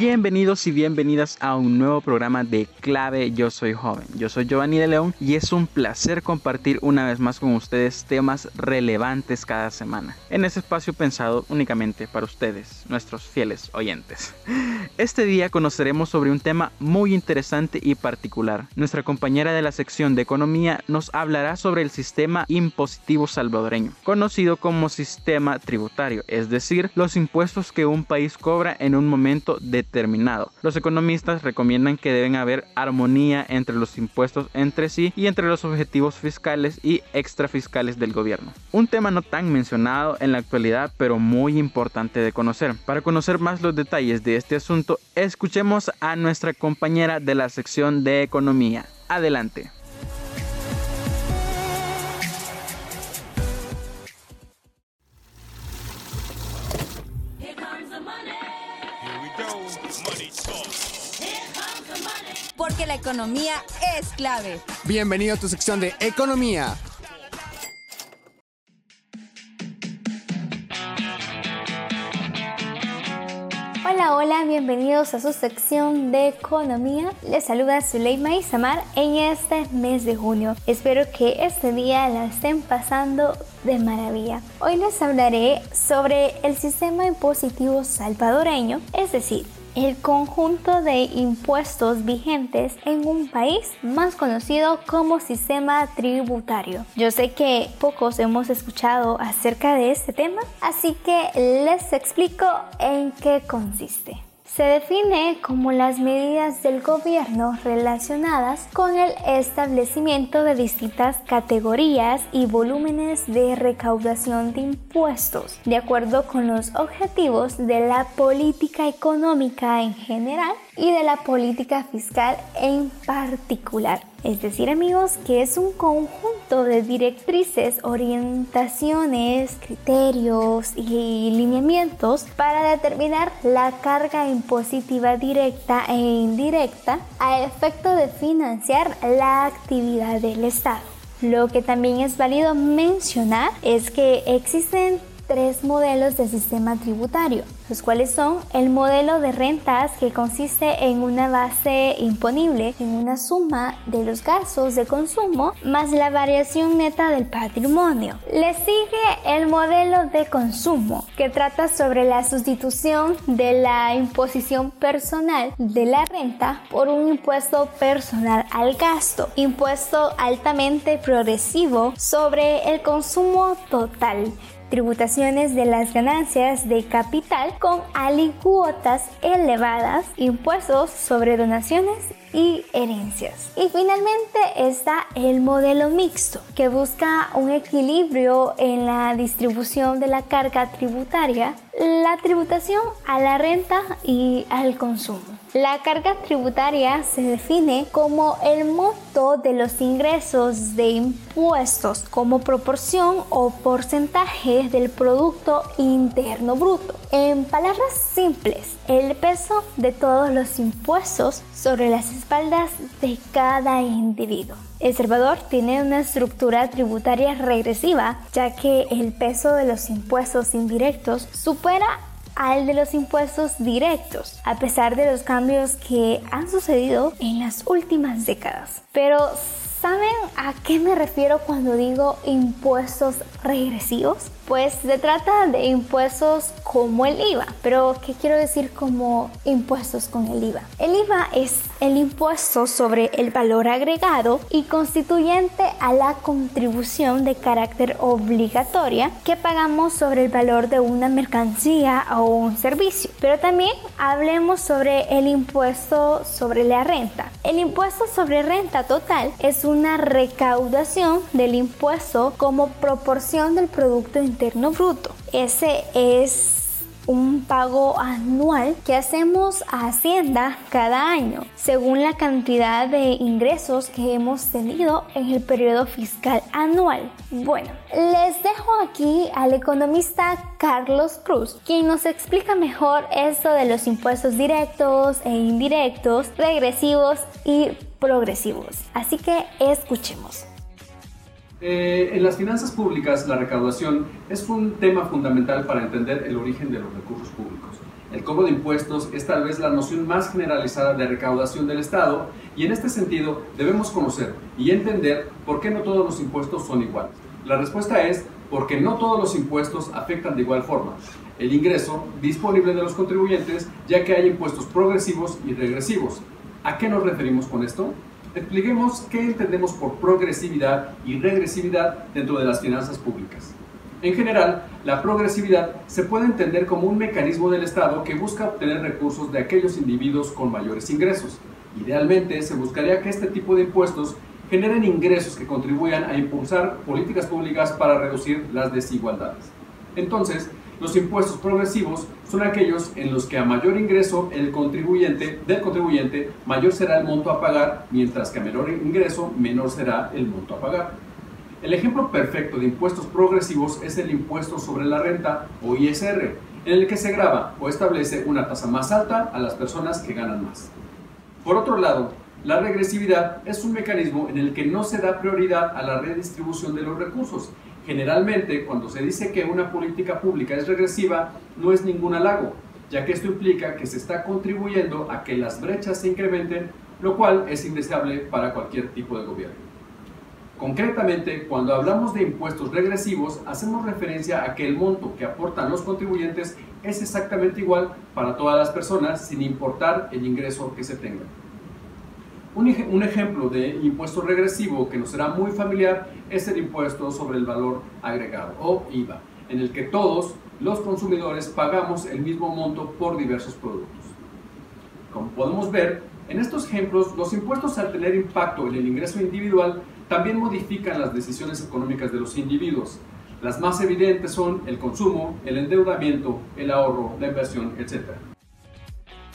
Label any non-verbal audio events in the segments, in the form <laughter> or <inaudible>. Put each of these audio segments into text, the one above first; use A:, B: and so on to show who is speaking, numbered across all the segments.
A: Bienvenidos y bienvenidas a un nuevo programa de Clave Yo Soy Joven. Yo soy Giovanni de León y es un placer compartir una vez más con ustedes temas relevantes cada semana. En este espacio pensado únicamente para ustedes, nuestros fieles oyentes. Este día conoceremos sobre un tema muy interesante y particular. Nuestra compañera de la sección de economía nos hablará sobre el sistema impositivo salvadoreño, conocido como sistema tributario, es decir, los impuestos que un país cobra en un momento de Los economistas recomiendan que deben haber armonía entre los impuestos entre sí y entre los objetivos fiscales y extrafiscales del gobierno. Un tema no tan mencionado en la actualidad, pero muy importante de conocer. Para conocer más los detalles de este asunto, escuchemos a nuestra compañera de la sección de economía. Adelante.
B: Porque la economía es clave.
C: Bienvenido a tu sección de economía.
D: Hola, hola, bienvenidos a su sección de economía. Les saluda Zuleima Isamar en este mes de junio. Espero que este día la estén pasando de maravilla. Hoy les hablaré sobre el sistema impositivo salvadoreño, es decir, el conjunto de impuestos vigentes en un país más conocido como sistema tributario. Yo sé que pocos hemos escuchado acerca de este tema, así que les explico en qué consiste. Se define como las medidas del gobierno relacionadas con el establecimiento de distintas categorías y volúmenes de recaudación de impuestos, de acuerdo con los objetivos de la política económica en general y de la política fiscal en particular. Es decir, amigos, que es un conjunto de directrices, orientaciones, criterios y lineamientos para determinar la carga impositiva directa e indirecta a efecto de financiar la actividad del Estado. Lo que también es válido mencionar es que existen tres modelos de sistema tributario, los cuales son el modelo de rentas que consiste en una base imponible en una suma de los gastos de consumo más la variación neta del patrimonio. Le sigue el modelo de consumo que trata sobre la sustitución de la imposición personal de la renta por un impuesto personal al gasto, impuesto altamente progresivo sobre el consumo total tributaciones de las ganancias de capital con alícuotas elevadas, impuestos sobre donaciones y herencias. Y finalmente está el modelo mixto, que busca un equilibrio en la distribución de la carga tributaria, la tributación a la renta y al consumo. La carga tributaria se define como el monto de los ingresos de impuestos como proporción o porcentaje del Producto Interno Bruto. En palabras simples, el peso de todos los impuestos sobre las espaldas de cada individuo. El Salvador tiene una estructura tributaria regresiva, ya que el peso de los impuestos indirectos supera al de los impuestos directos, a pesar de los cambios que han sucedido en las últimas décadas. Pero ¿saben a qué me refiero cuando digo impuestos regresivos? Pues se trata de impuestos como el IVA. Pero ¿qué quiero decir como impuestos con el IVA? El IVA es el impuesto sobre el valor agregado y constituyente a la contribución de carácter obligatoria que pagamos sobre el valor de una mercancía o un servicio. Pero también hablemos sobre el impuesto sobre la renta. El impuesto sobre renta total es una recaudación del impuesto como proporción del Producto Interno Bruto. Ese es un pago anual que hacemos a Hacienda cada año, según la cantidad de ingresos que hemos tenido en el periodo fiscal anual. Bueno, les dejo aquí al economista Carlos Cruz, quien nos explica mejor esto de los impuestos directos e indirectos, regresivos y progresivos. Así que escuchemos.
E: Eh, en las finanzas públicas, la recaudación es un tema fundamental para entender el origen de los recursos públicos. El cobro de impuestos es tal vez la noción más generalizada de recaudación del Estado y en este sentido debemos conocer y entender por qué no todos los impuestos son iguales. La respuesta es porque no todos los impuestos afectan de igual forma el ingreso disponible de los contribuyentes, ya que hay impuestos progresivos y regresivos. ¿A qué nos referimos con esto? Expliquemos qué entendemos por progresividad y regresividad dentro de las finanzas públicas. En general, la progresividad se puede entender como un mecanismo del Estado que busca obtener recursos de aquellos individuos con mayores ingresos. Idealmente, se buscaría que este tipo de impuestos generen ingresos que contribuyan a impulsar políticas públicas para reducir las desigualdades. Entonces, los impuestos progresivos son aquellos en los que a mayor ingreso el contribuyente, del contribuyente, mayor será el monto a pagar, mientras que a menor ingreso, menor será el monto a pagar. El ejemplo perfecto de impuestos progresivos es el impuesto sobre la renta o ISR, en el que se graba o establece una tasa más alta a las personas que ganan más. Por otro lado, la regresividad es un mecanismo en el que no se da prioridad a la redistribución de los recursos Generalmente, cuando se dice que una política pública es regresiva, no es ningún halago, ya que esto implica que se está contribuyendo a que las brechas se incrementen, lo cual es indeseable para cualquier tipo de gobierno. Concretamente, cuando hablamos de impuestos regresivos, hacemos referencia a que el monto que aportan los contribuyentes es exactamente igual para todas las personas, sin importar el ingreso que se tenga. Un, ejemplo de impuesto regresivo que nos será muy familiar es el impuesto sobre el valor agregado o IVA, en el que todos los consumidores pagamos el mismo monto por diversos productos. Como podemos ver, en estos ejemplos, los impuestos al tener impacto en el ingreso individual también modifican las decisiones económicas de los individuos. Las más evidentes son el consumo, el endeudamiento, el ahorro, la inversión, etc.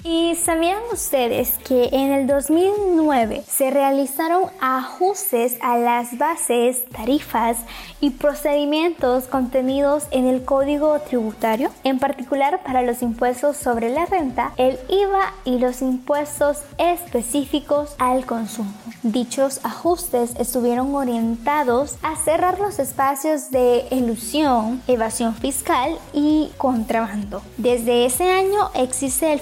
D: ¿Y sabían ustedes que en el 2009 se realizaron ajustes a las bases, tarifas y procedimientos contenidos en el Código Tributario? En particular para los impuestos sobre la renta, el IVA y los impuestos específicos al consumo. Dichos ajustes estuvieron orientados a cerrar los espacios de ilusión, evasión fiscal y contrabando. Desde ese año existe el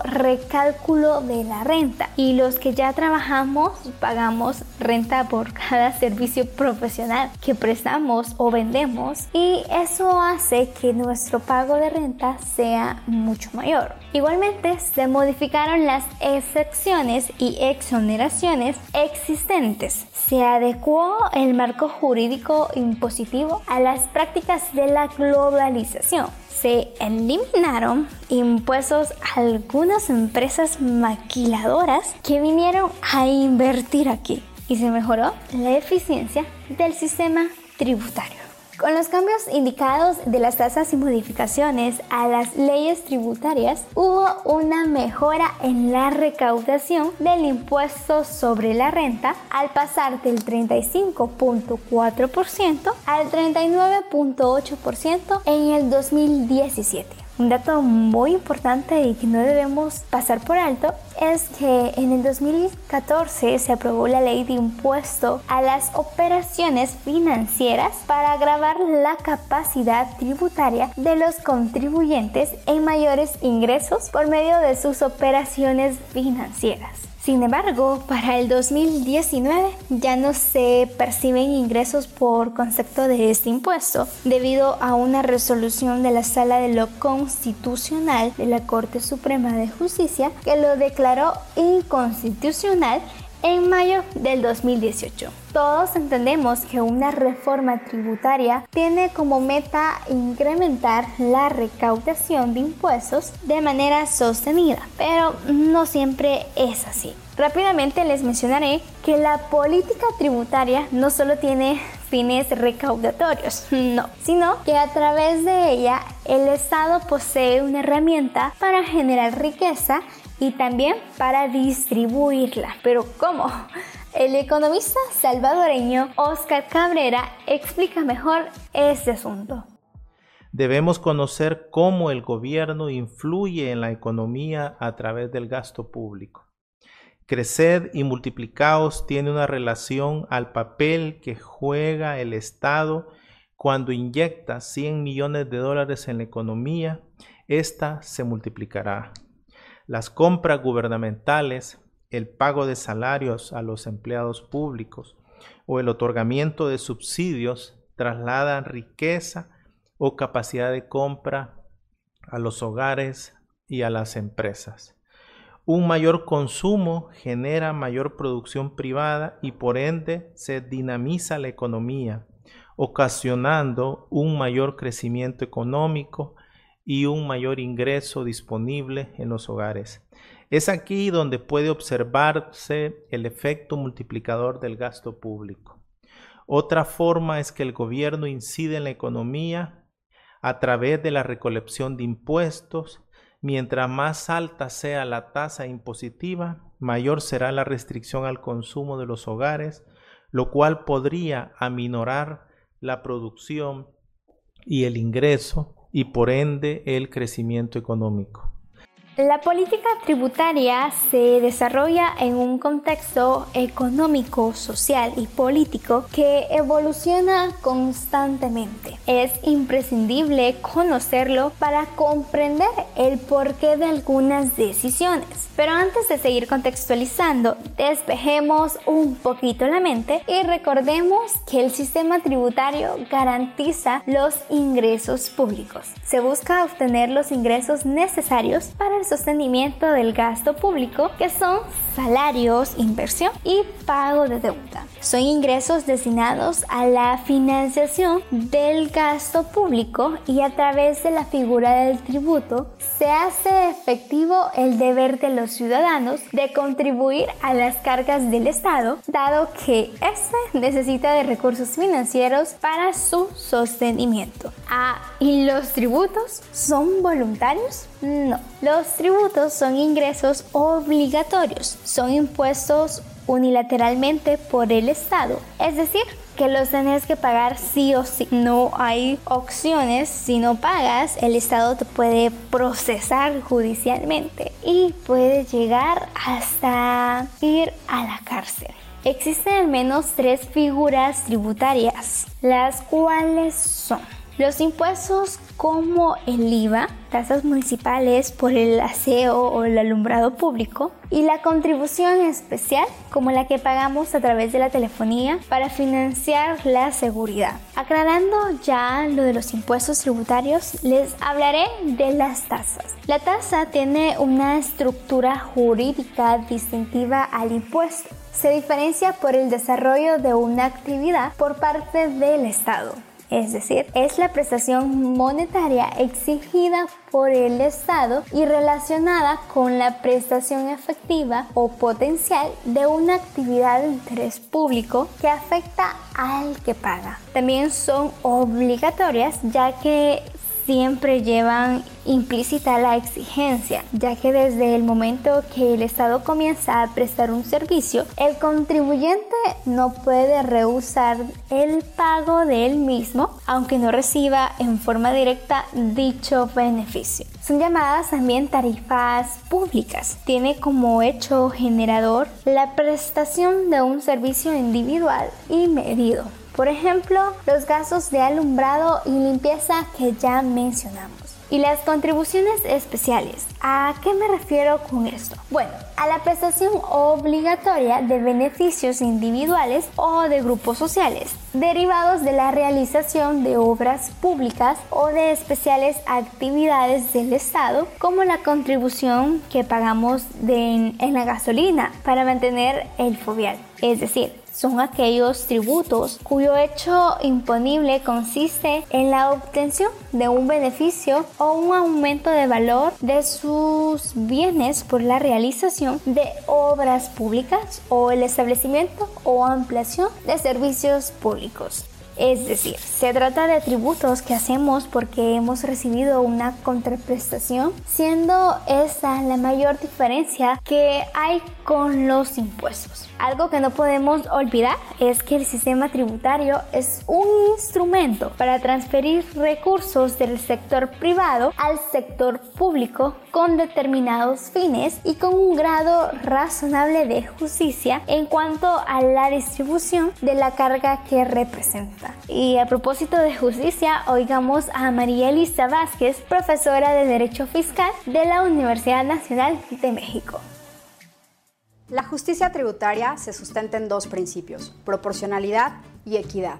D: recálculo de la renta y los que ya trabajamos pagamos renta por <laughs> cada servicio profesional que prestamos o vendemos y eso hace que nuestro pago de renta sea mucho mayor. Igualmente se modificaron las excepciones y exoneraciones existentes. Se adecuó el marco jurídico impositivo a las prácticas de la globalización se eliminaron impuestos a algunas empresas maquiladoras que vinieron a invertir aquí y se mejoró la eficiencia del sistema tributario. Con los cambios indicados de las tasas y modificaciones a las leyes tributarias, hubo una mejora en la recaudación del impuesto sobre la renta al pasar del 35.4% al 39.8% en el 2017. Un dato muy importante y que no debemos pasar por alto es que en el 2014 se aprobó la ley de impuesto a las operaciones financieras para agravar la capacidad tributaria de los contribuyentes en mayores ingresos por medio de sus operaciones financieras. Sin embargo, para el 2019 ya no se perciben ingresos por concepto de este impuesto, debido a una resolución de la Sala de lo Constitucional de la Corte Suprema de Justicia que lo declaró inconstitucional en mayo del 2018. Todos entendemos que una reforma tributaria tiene como meta incrementar la recaudación de impuestos de manera sostenida, pero no siempre es así. Rápidamente les mencionaré que la política tributaria no solo tiene fines recaudatorios, <laughs> no, sino que a través de ella el Estado posee una herramienta para generar riqueza y también para distribuirla. Pero ¿cómo? El economista salvadoreño Oscar Cabrera explica mejor este asunto.
F: Debemos conocer cómo el gobierno influye en la economía a través del gasto público. Creced y multiplicaos tiene una relación al papel que juega el Estado cuando inyecta 100 millones de dólares en la economía, esta se multiplicará las compras gubernamentales, el pago de salarios a los empleados públicos o el otorgamiento de subsidios trasladan riqueza o capacidad de compra a los hogares y a las empresas. Un mayor consumo genera mayor producción privada y por ende se dinamiza la economía, ocasionando un mayor crecimiento económico y un mayor ingreso disponible en los hogares. Es aquí donde puede observarse el efecto multiplicador del gasto público. Otra forma es que el gobierno incide en la economía a través de la recolección de impuestos. Mientras más alta sea la tasa impositiva, mayor será la restricción al consumo de los hogares, lo cual podría aminorar la producción y el ingreso y por ende el crecimiento económico.
D: La política tributaria se desarrolla en un contexto económico, social y político que evoluciona constantemente. Es imprescindible conocerlo para comprender el porqué de algunas decisiones. Pero antes de seguir contextualizando, despejemos un poquito la mente y recordemos que el sistema tributario garantiza los ingresos públicos. Se busca obtener los ingresos necesarios para sostenimiento del gasto público, que son salarios, inversión y pago de deuda. Son ingresos destinados a la financiación del gasto público y a través de la figura del tributo se hace efectivo el deber de los ciudadanos de contribuir a las cargas del Estado, dado que éste necesita de recursos financieros para su sostenimiento. Ah, ¿y los tributos son voluntarios? No. Los tributos son ingresos obligatorios, son impuestos unilateralmente por el Estado, es decir, que los tenés que pagar sí o sí. No hay opciones. Si no pagas, el Estado te puede procesar judicialmente y puede llegar hasta ir a la cárcel. Existen al menos tres figuras tributarias, las cuales son los impuestos como el IVA, tasas municipales por el aseo o el alumbrado público y la contribución especial como la que pagamos a través de la telefonía para financiar la seguridad. Aclarando ya lo de los impuestos tributarios, les hablaré de las tasas. La tasa tiene una estructura jurídica distintiva al impuesto. Se diferencia por el desarrollo de una actividad por parte del Estado es decir, es la prestación monetaria exigida por el Estado y relacionada con la prestación efectiva o potencial de una actividad de interés público que afecta al que paga. También son obligatorias ya que siempre llevan implícita la exigencia, ya que desde el momento que el Estado comienza a prestar un servicio, el contribuyente no puede rehusar el pago de él mismo, aunque no reciba en forma directa dicho beneficio. Son llamadas también tarifas públicas. Tiene como hecho generador la prestación de un servicio individual y medido. Por ejemplo, los gastos de alumbrado y limpieza que ya mencionamos. Y las contribuciones especiales. ¿A qué me refiero con esto? Bueno, a la prestación obligatoria de beneficios individuales o de grupos sociales, derivados de la realización de obras públicas o de especiales actividades del Estado, como la contribución que pagamos en la gasolina para mantener el fobial. Es decir, son aquellos tributos cuyo hecho imponible consiste en la obtención de un beneficio o un aumento de valor de sus bienes por la realización de obras públicas o el establecimiento o ampliación de servicios públicos. Es decir, se trata de tributos que hacemos porque hemos recibido una contraprestación, siendo esa la mayor diferencia que hay con los impuestos. Algo que no podemos olvidar es que el sistema tributario es un instrumento para transferir recursos del sector privado al sector público con determinados fines y con un grado razonable de justicia en cuanto a la distribución de la carga que representa. Y a propósito de justicia, oigamos a María Elisa Vázquez, profesora de Derecho Fiscal de la Universidad Nacional de México.
G: La justicia tributaria se sustenta en dos principios, proporcionalidad y equidad.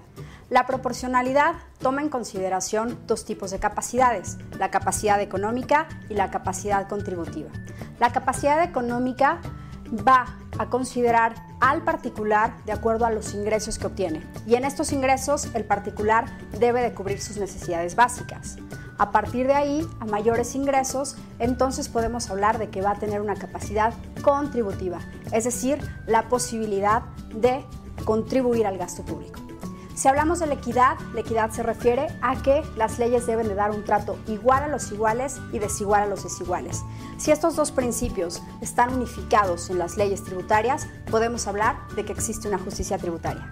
G: La proporcionalidad toma en consideración dos tipos de capacidades, la capacidad económica y la capacidad contributiva. La capacidad económica va a considerar al particular de acuerdo a los ingresos que obtiene y en estos ingresos el particular debe de cubrir sus necesidades básicas. A partir de ahí, a mayores ingresos, entonces podemos hablar de que va a tener una capacidad contributiva, es decir, la posibilidad de contribuir al gasto público. Si hablamos de la equidad, la equidad se refiere a que las leyes deben de dar un trato igual a los iguales y desigual a los desiguales. Si estos dos principios están unificados en las leyes tributarias, podemos hablar de que existe una justicia tributaria.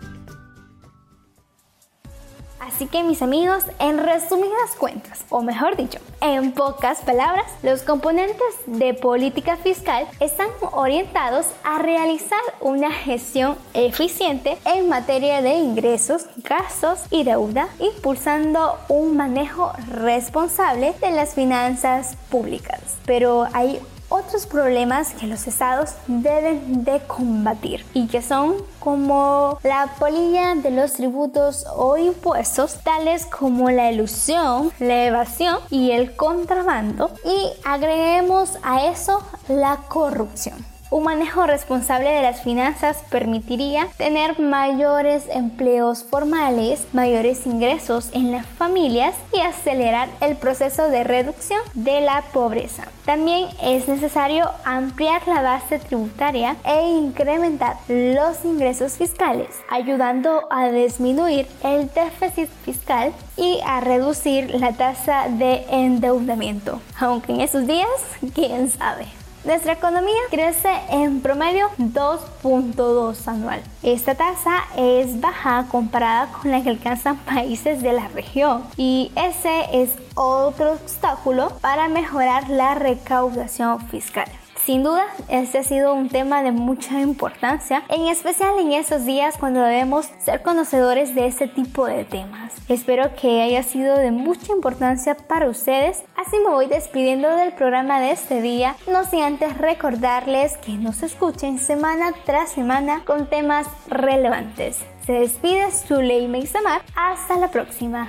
D: Así que mis amigos, en resumidas cuentas, o mejor dicho, en pocas palabras, los componentes de política fiscal están orientados a realizar una gestión eficiente en materia de ingresos, gastos y deuda, impulsando un manejo responsable de las finanzas públicas. Pero hay otros problemas que los estados deben de combatir y que son como la polilla de los tributos o impuestos tales como la ilusión, la evasión y el contrabando y agreguemos a eso la corrupción. Un manejo responsable de las finanzas permitiría tener mayores empleos formales, mayores ingresos en las familias y acelerar el proceso de reducción de la pobreza. También es necesario ampliar la base tributaria e incrementar los ingresos fiscales, ayudando a disminuir el déficit fiscal y a reducir la tasa de endeudamiento. Aunque en esos días, quién sabe. Nuestra economía crece en promedio 2.2 anual. Esta tasa es baja comparada con la que alcanzan países de la región y ese es otro obstáculo para mejorar la recaudación fiscal. Sin duda, este ha sido un tema de mucha importancia, en especial en esos días cuando debemos ser conocedores de este tipo de temas. Espero que haya sido de mucha importancia para ustedes. Así me voy despidiendo del programa de este día, no sin antes recordarles que nos escuchen semana tras semana con temas relevantes. Se despide Zuley Meixamar. Hasta la próxima.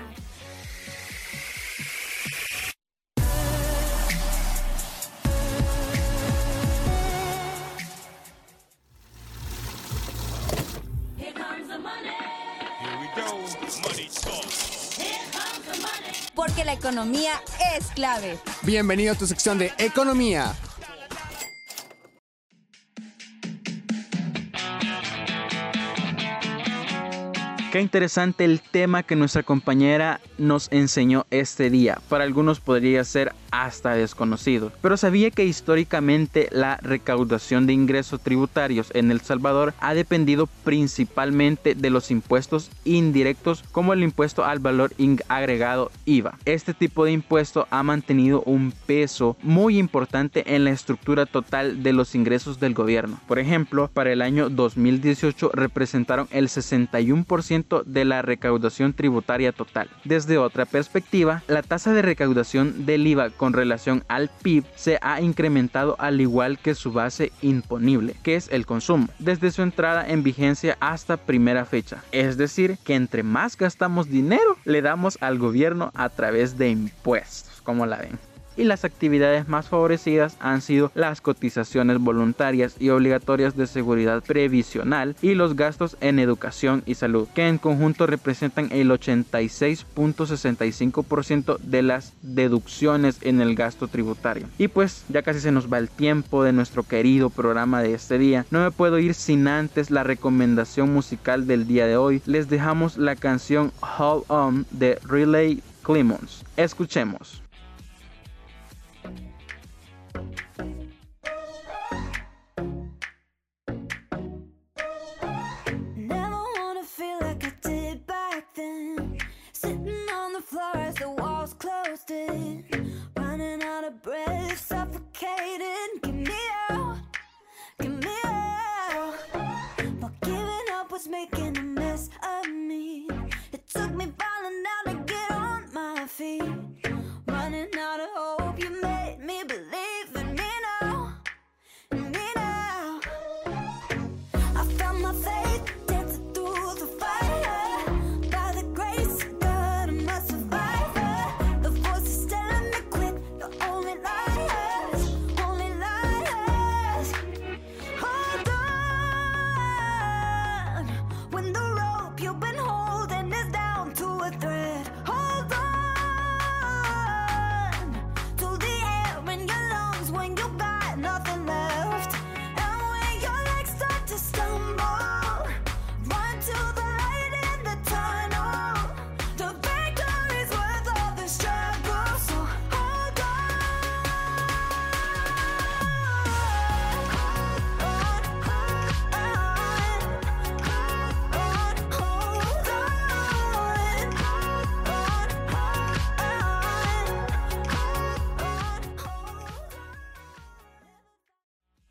B: Economía es clave.
C: Bienvenido a tu sección de Economía.
A: Qué interesante el tema que nuestra compañera nos enseñó este día. Para algunos podría ser hasta desconocido. Pero sabía que históricamente la recaudación de ingresos tributarios en El Salvador ha dependido principalmente de los impuestos indirectos como el impuesto al valor agregado IVA. Este tipo de impuesto ha mantenido un peso muy importante en la estructura total de los ingresos del gobierno. Por ejemplo, para el año 2018 representaron el 61% de la recaudación tributaria total. Desde otra perspectiva, la tasa de recaudación del IVA con relación al PIB se ha incrementado al igual que su base imponible, que es el consumo, desde su entrada en vigencia hasta primera fecha. Es decir, que entre más gastamos dinero, le damos al gobierno a través de impuestos, como la ven.
H: Y las actividades más favorecidas han sido las cotizaciones voluntarias y obligatorias de seguridad previsional y los gastos en educación y salud, que en conjunto representan el 86.65% de las deducciones en el gasto tributario. Y pues ya casi se nos va el tiempo de nuestro querido programa de este día. No me puedo ir sin antes la recomendación musical del día de hoy. Les dejamos la canción Hold On de Relay Clemons. Escuchemos.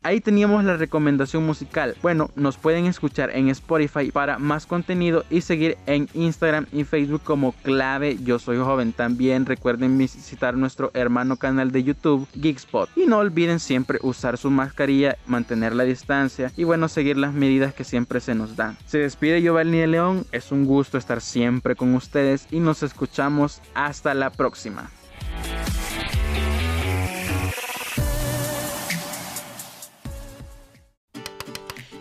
H: Ahí teníamos la recomendación musical. Bueno, nos pueden escuchar en Spotify para más contenido y seguir en Instagram y Facebook como clave yo soy joven. También recuerden visitar nuestro hermano canal de YouTube Geekspot. Y no olviden siempre usar su mascarilla, mantener la distancia y bueno, seguir las medidas que siempre se nos dan. Se despide Giovanni de León. Es un gusto estar siempre con ustedes y nos escuchamos hasta la próxima.